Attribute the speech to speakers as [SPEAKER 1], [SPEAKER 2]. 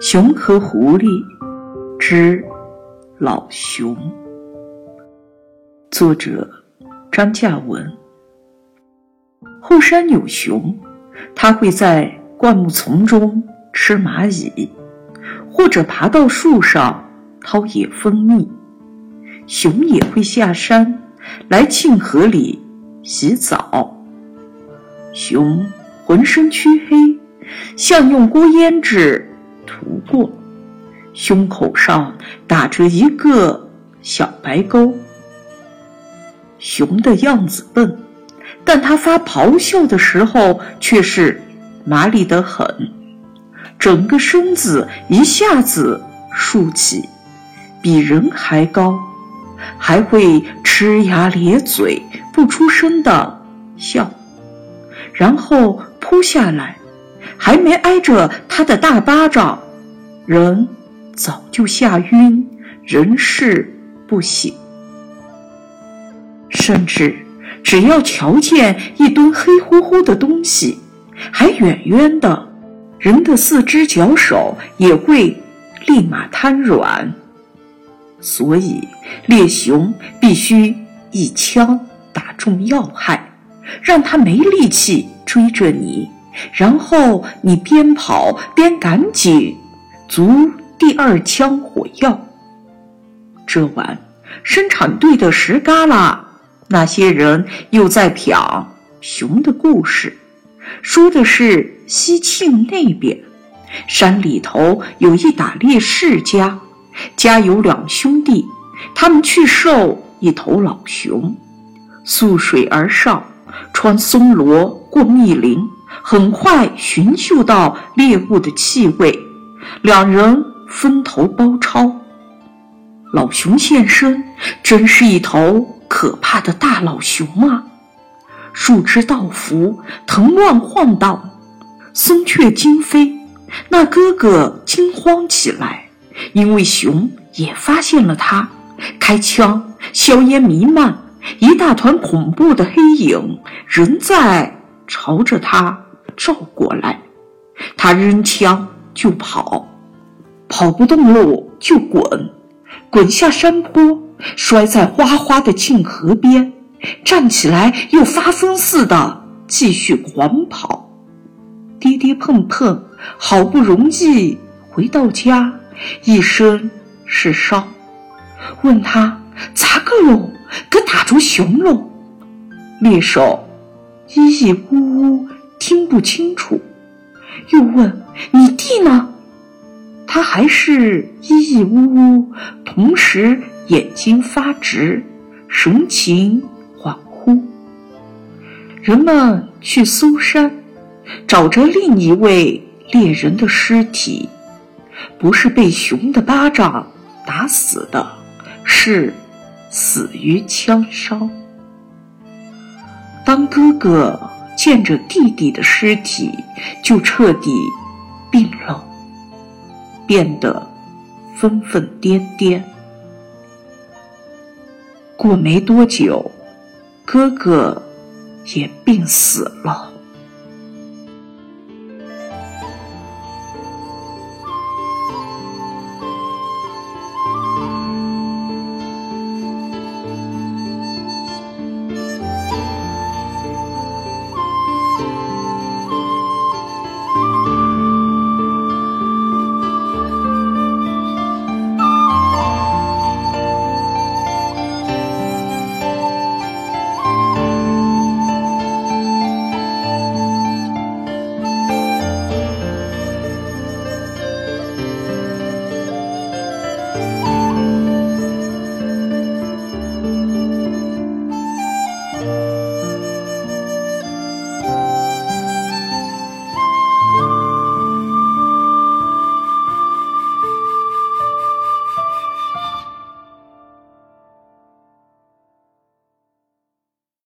[SPEAKER 1] 熊和狐狸之老熊，作者张嘉文。后山有熊，它会在灌木丛中吃蚂蚁，或者爬到树上掏野蜂蜜。熊也会下山来沁河里洗澡。熊浑身黢黑，像用锅胭脂。不过，胸口上打着一个小白勾。熊的样子笨，但它发咆哮的时候却是麻利得很，整个身子一下子竖起，比人还高，还会呲牙咧嘴不出声的笑，然后扑下来。还没挨着他的大巴掌，人早就吓晕，人事不省。甚至只要瞧见一堆黑乎乎的东西，还远远的，人的四肢脚手也会立马瘫软。所以猎熊必须一枪打中要害，让他没力气追着你。然后你边跑边赶紧足第二枪火药。这晚，生产队的石旮旯，那些人又在讲熊的故事，说的是西庆那边山里头有一打猎世家，家有两兄弟，他们去狩一头老熊，溯水而上，穿松萝过密林。很快寻嗅到猎物的气味，两人分头包抄。老熊现身，真是一头可怕的大老熊啊！树枝倒伏，藤乱晃荡，松雀惊飞。那哥哥惊慌起来，因为熊也发现了他，开枪，硝烟弥漫，一大团恐怖的黑影仍在。朝着他照过来，他扔枪就跑，跑不动路就滚，滚下山坡，摔在哗哗的沁河边，站起来又发疯似的继续狂跑，跌跌碰碰，好不容易回到家，一身是伤。问他咋个喽？可打出熊喽？猎手。咿咿呜呜，听不清楚。又问：“你弟呢？”他还是咿咿呜呜，同时眼睛发直，神情恍惚。人们去搜山，找着另一位猎人的尸体，不是被熊的巴掌打死的，是死于枪伤。当哥哥见着弟弟的尸体，就彻底病了，变得疯疯癫癫。过没多久，哥哥也病死了。